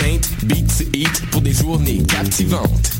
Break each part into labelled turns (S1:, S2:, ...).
S1: paint, beat to eat pour des journées captivantes.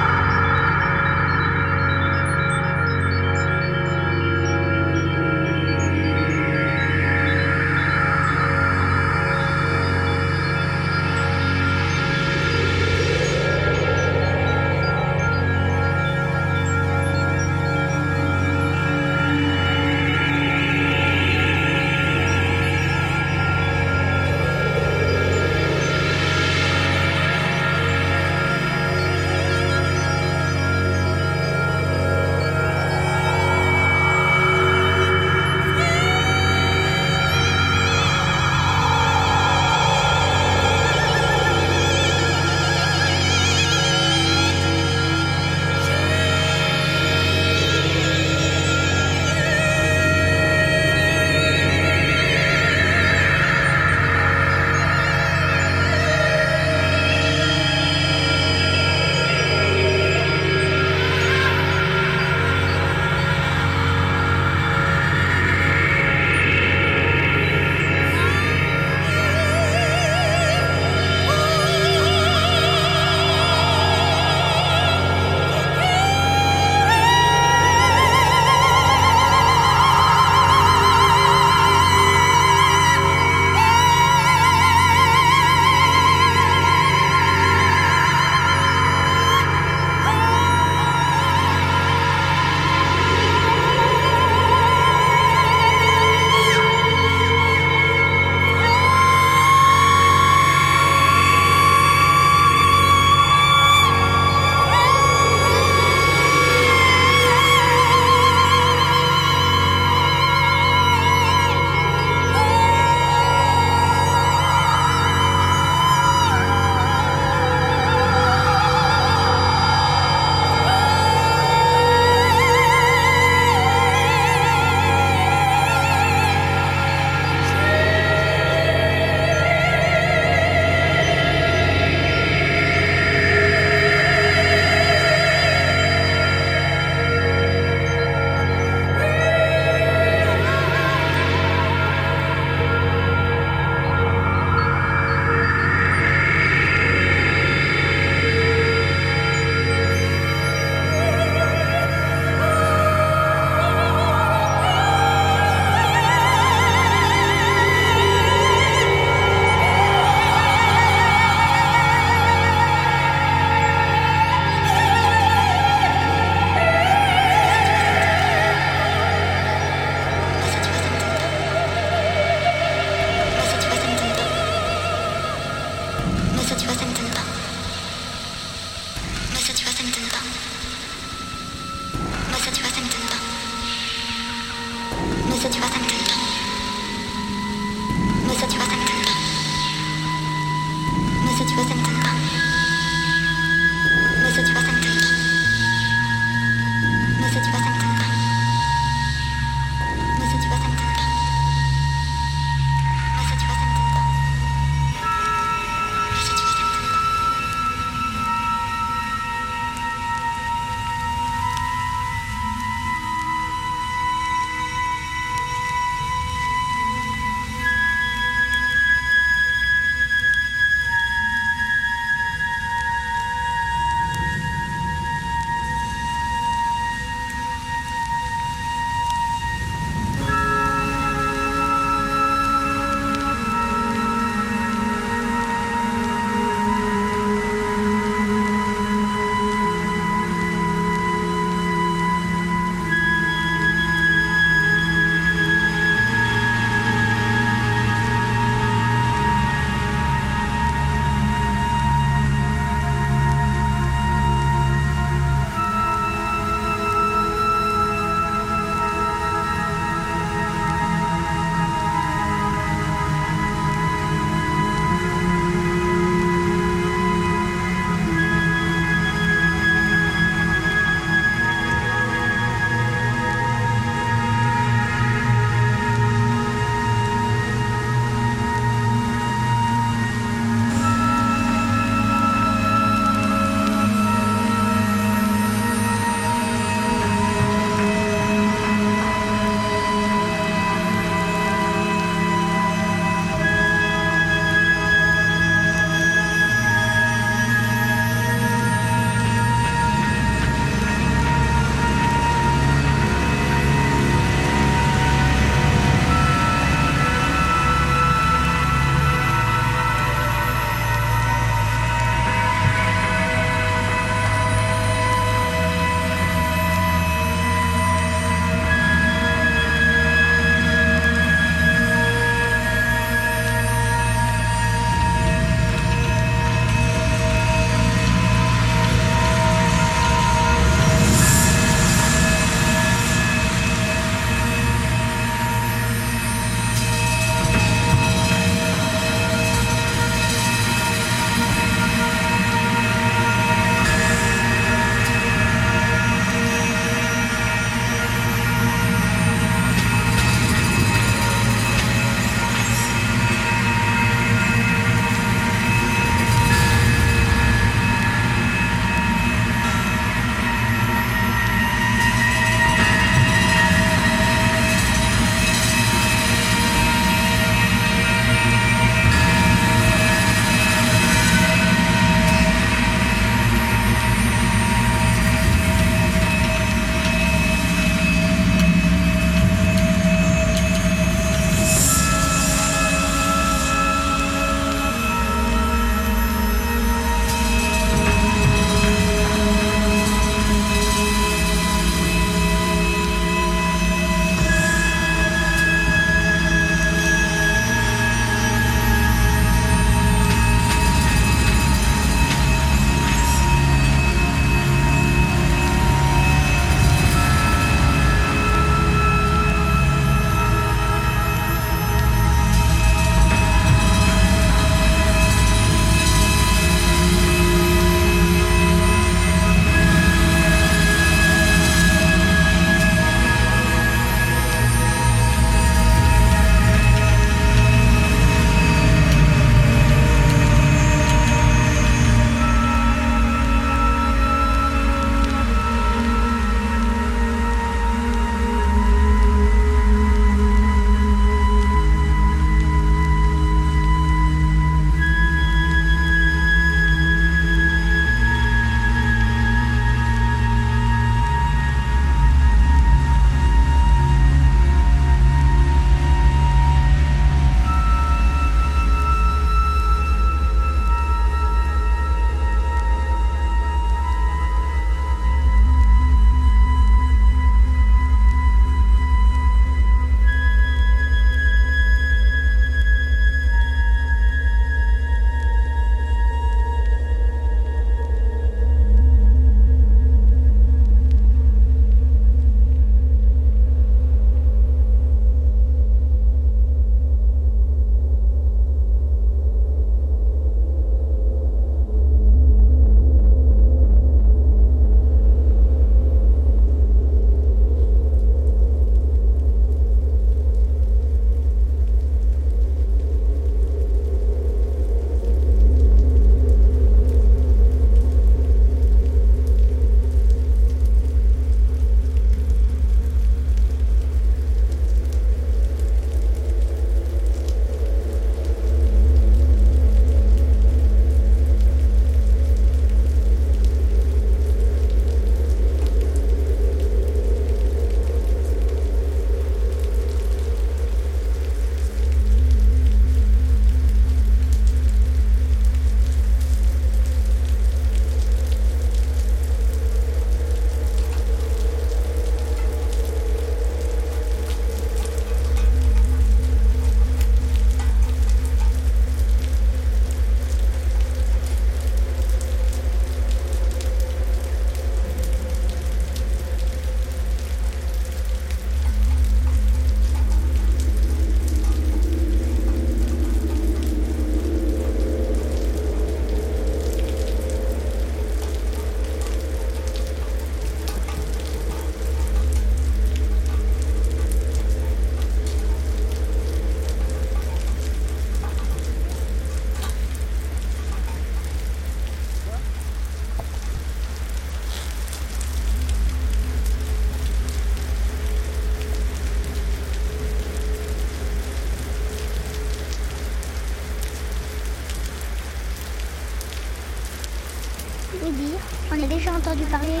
S2: entendu parler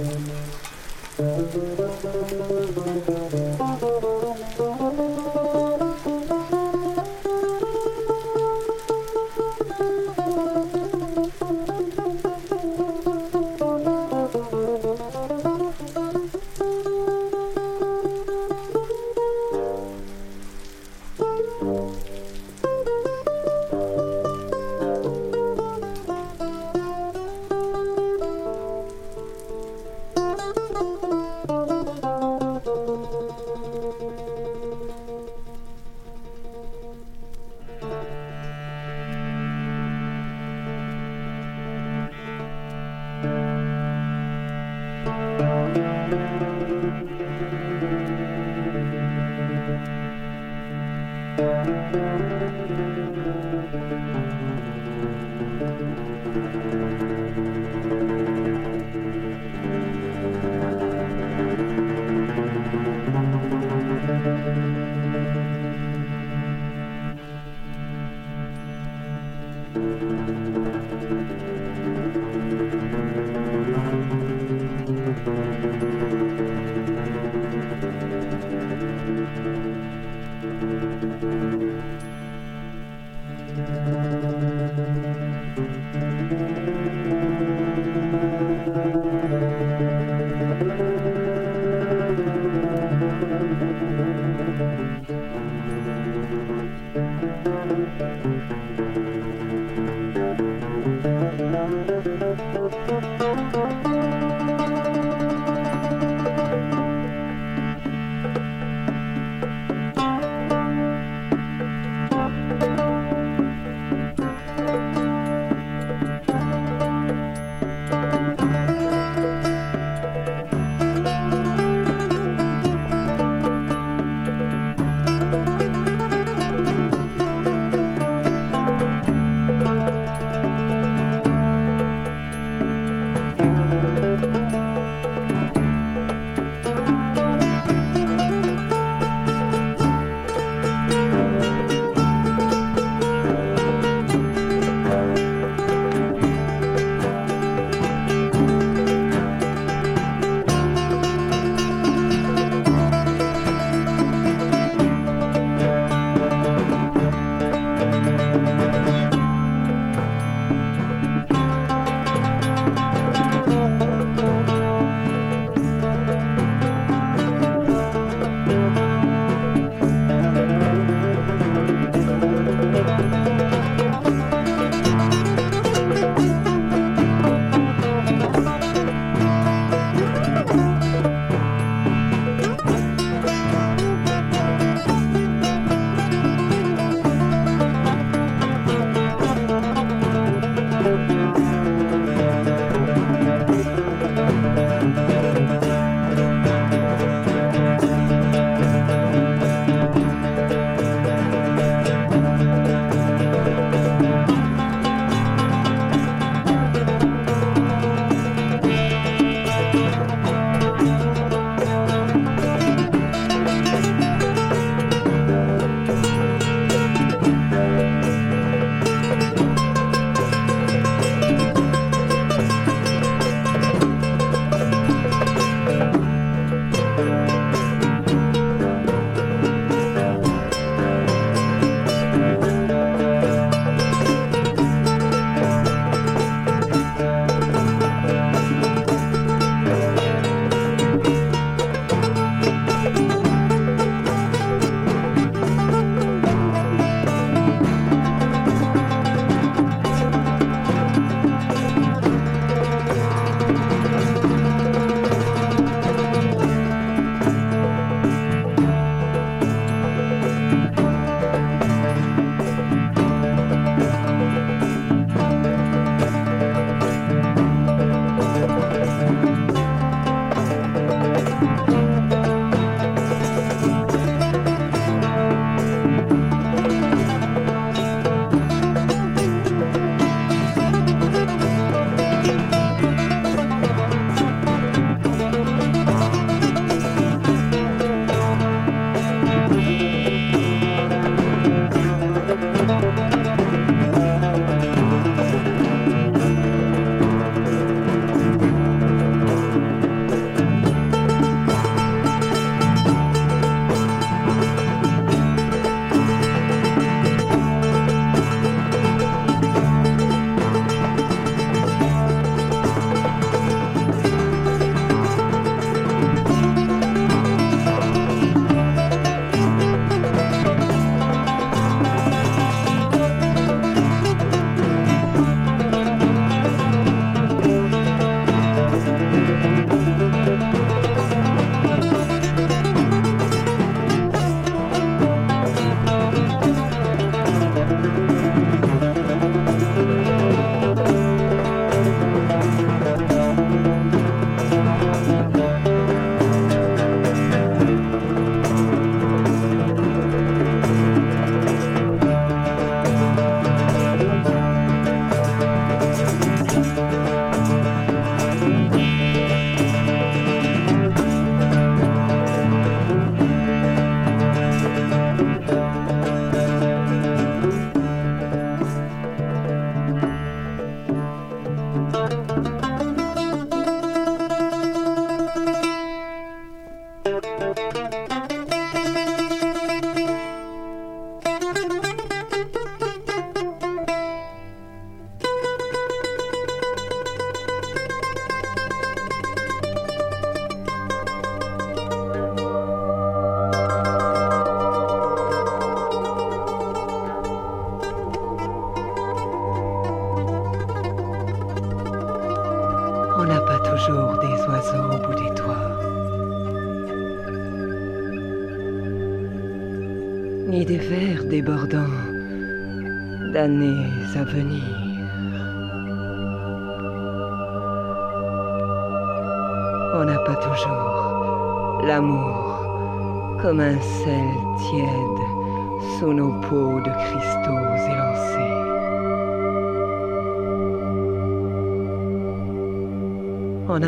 S2: Thank you.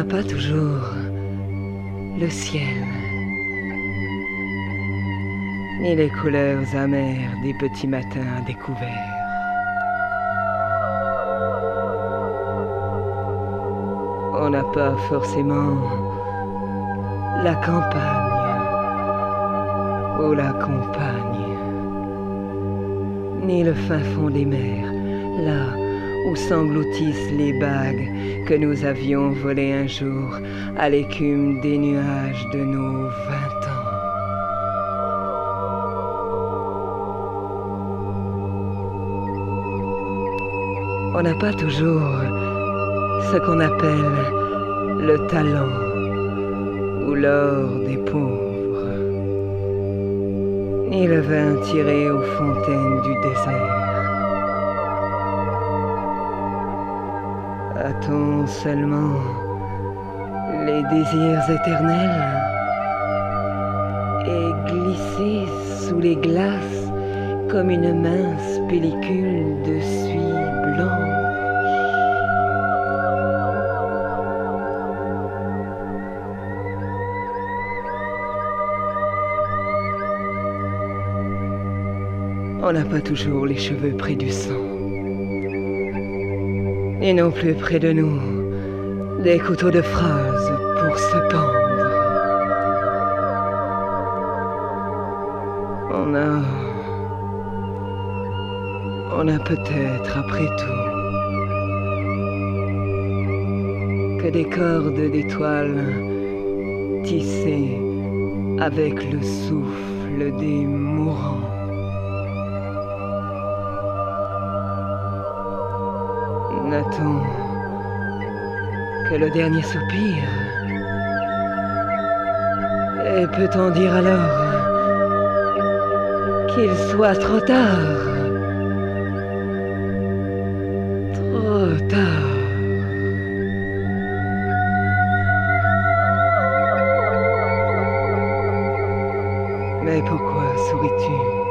S3: On n'a pas toujours le ciel, ni les couleurs amères des petits matins découverts. On n'a pas forcément la campagne ou la compagne, ni le fin fond des mers, là où s'engloutissent les bagues que nous avions volées un jour à l'écume des nuages de nos vingt ans. On n'a pas toujours ce qu'on appelle le talent ou l'or des pauvres, ni le vin tiré aux fontaines du désert. Seulement les désirs éternels et glisser sous les glaces comme une mince pellicule de suie blanche On n'a pas toujours les cheveux près du sang. Et non plus près de nous, des couteaux de phrases pour se pendre. On a... On a peut-être, après tout, que des cordes d'étoiles tissées avec le souffle des mourants. Le dernier soupir. Et peut-on dire alors qu'il soit trop tard? Trop tard. Mais pourquoi souris-tu?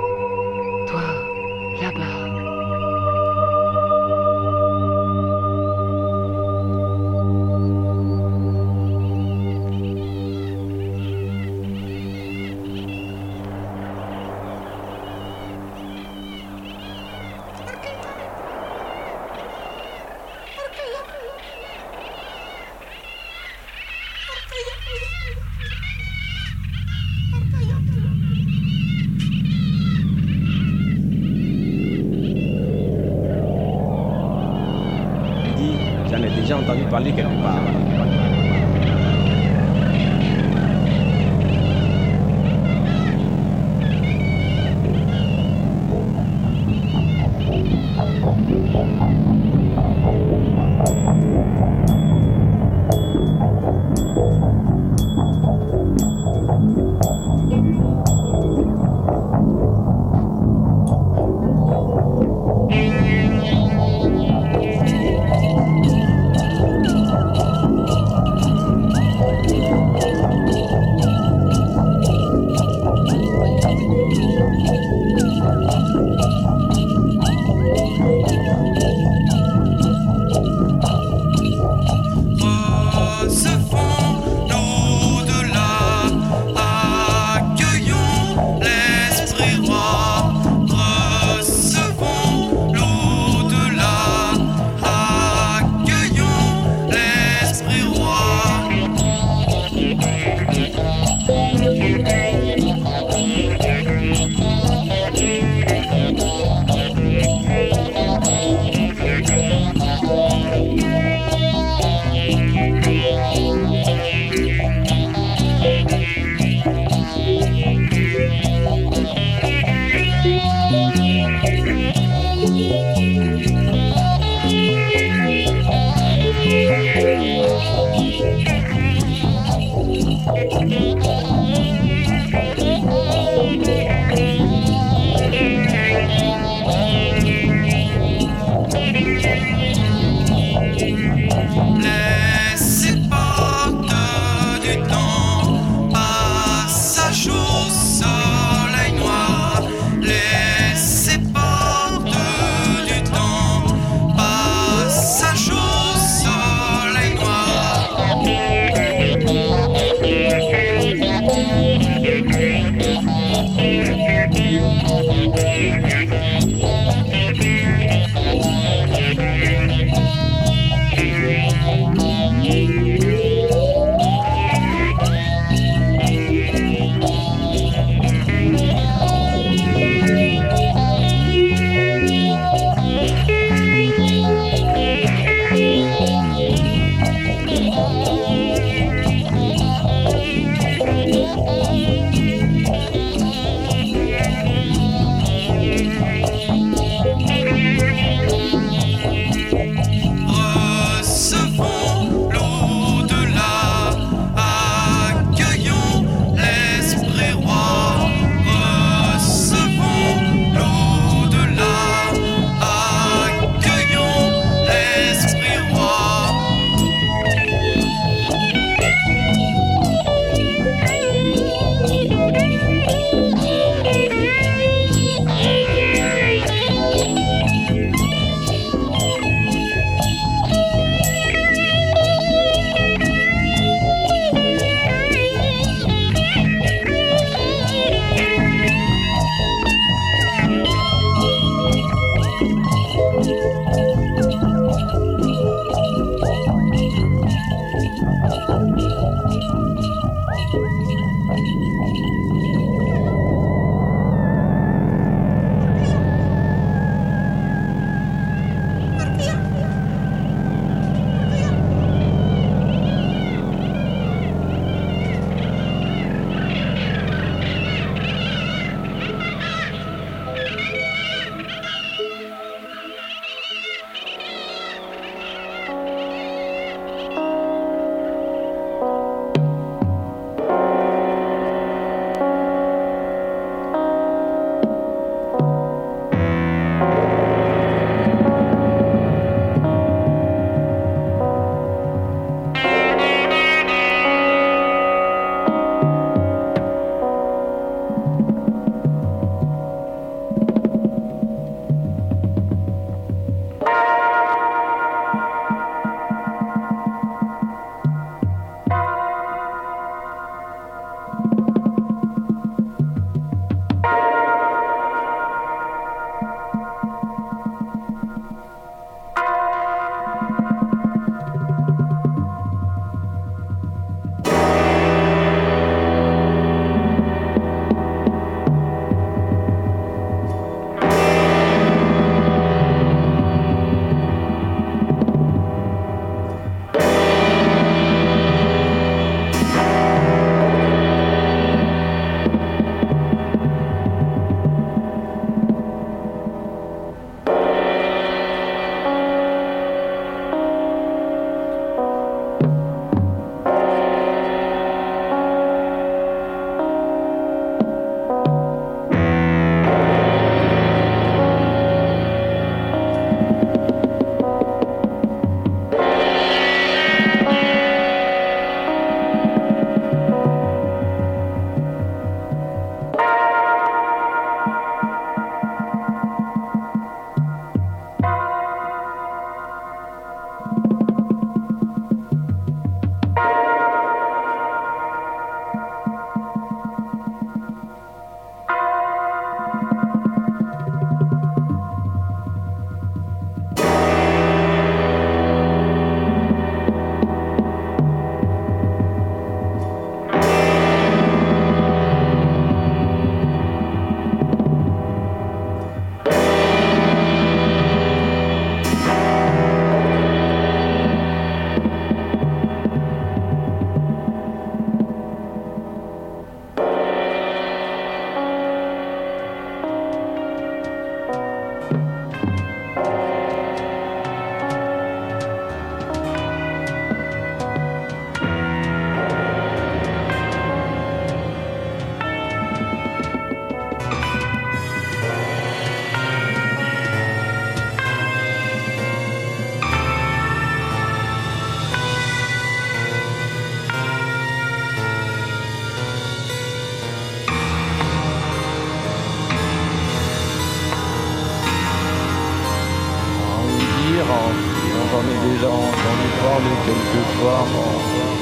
S4: dans, dans les formes, quelquefois.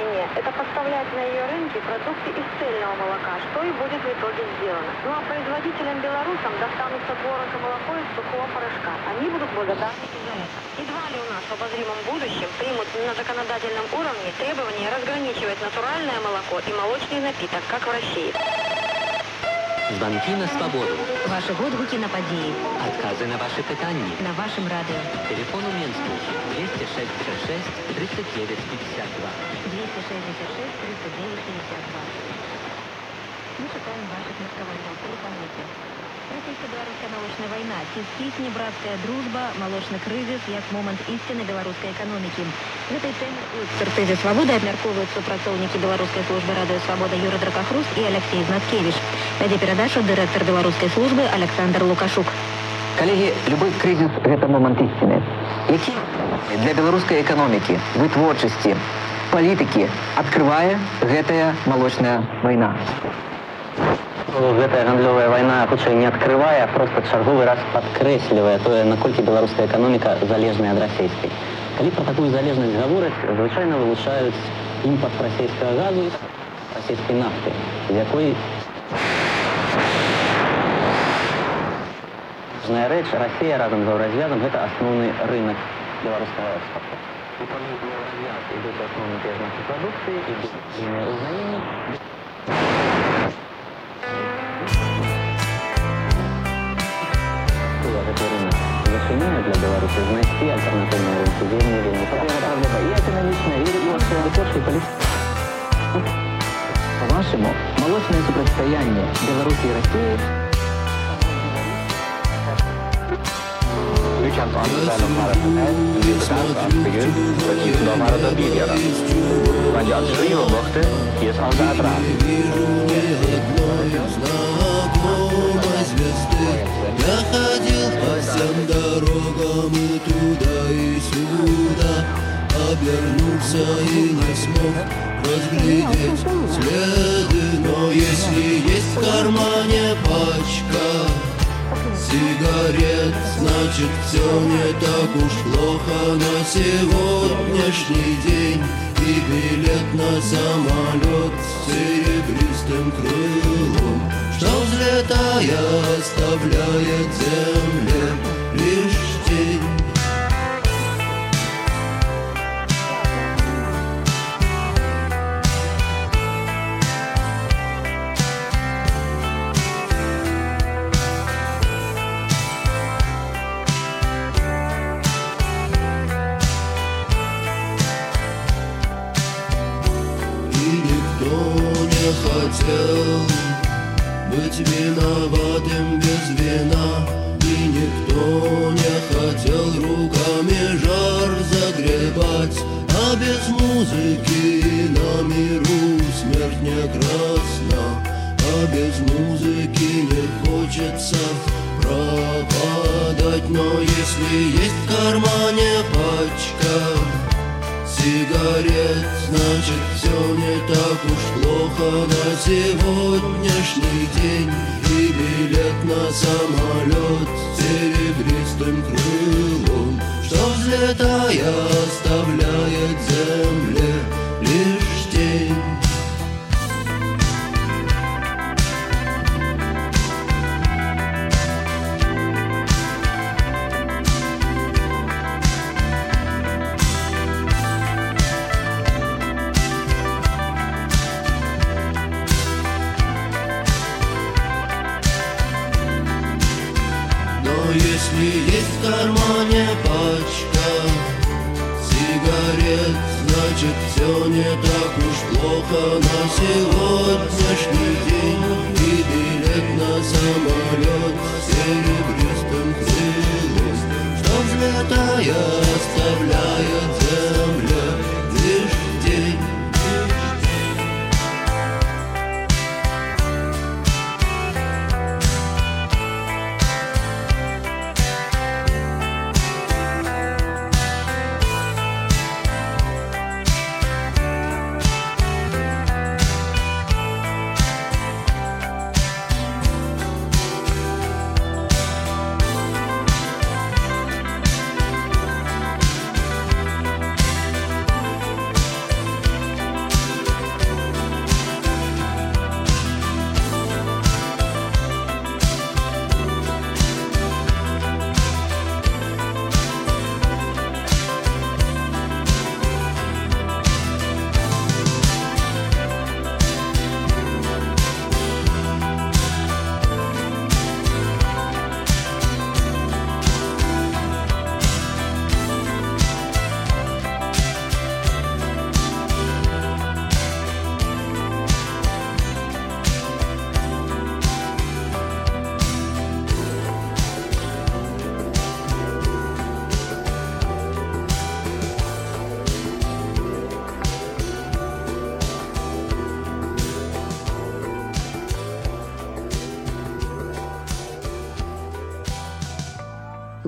S5: войне. Это поставлять на ее рынки продукты из цельного молока, что и будет в итоге сделано. Ну а производителям-белорусам достанутся творог и молоко из сухого порошка. Они будут благодарны за это. Едва ли у нас в обозримом будущем примут на законодательном уровне требования разграничивать натуральное молоко и молочный напиток, как в России.
S6: момант ісціни беларускай эканомікі гэтай тэмы у экспертызе свабоды абмяркоўваюць супрацоўнікі беларускай службы радыё свабода юра дракахрус і алексей знаткевич вядзе перадачу дырэктар беларускай службы александр лукашук
S7: калегі любы крызіс гэта момант ісціны які для беларускай эканомікі вытворчасці палітыкі адкрывае гэтая малочная вайна
S8: гэтая гандлёвая вайна хутчэй не адкрывае просто чарговы раз падкрэслівае тое наколькі беларуская эканоміка залежная ад расійскай калі пра такую залежнасць гавораць звычайна вылучаюць імпорт расійскага газу расійскай нафты з якой важная рэч Расія разам з еўразвязам гэта асноўны рынок беларускага экспорту ідуць асноўны те знакі прадукцыі і ўзнанні Зачынення для Беларусі знайсці альтэрнатыўныя рынкі вельмі вельмі правда і эканамічная і вытворчай палітыкі
S7: По-вашаму, малочнае супрацьстаянне
S9: Беларусі і Расіі Nu kjent
S10: anbefale parameter, vi bestemte at begrunn for at da var det billigere. Men
S9: de alternativer borte,
S10: gis andre adress. Я ходил по всем дорогам и туда и сюда Обернулся и не смог разглядеть следы Но если есть в кармане пачка сигарет Значит все не так уж плохо. На сегодняшний день И билет на самолет с серебристым крылом. Что взлетая оставляет земле лишь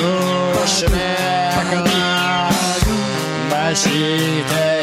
S11: Koşmaya başlayacak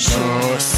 S11: Show.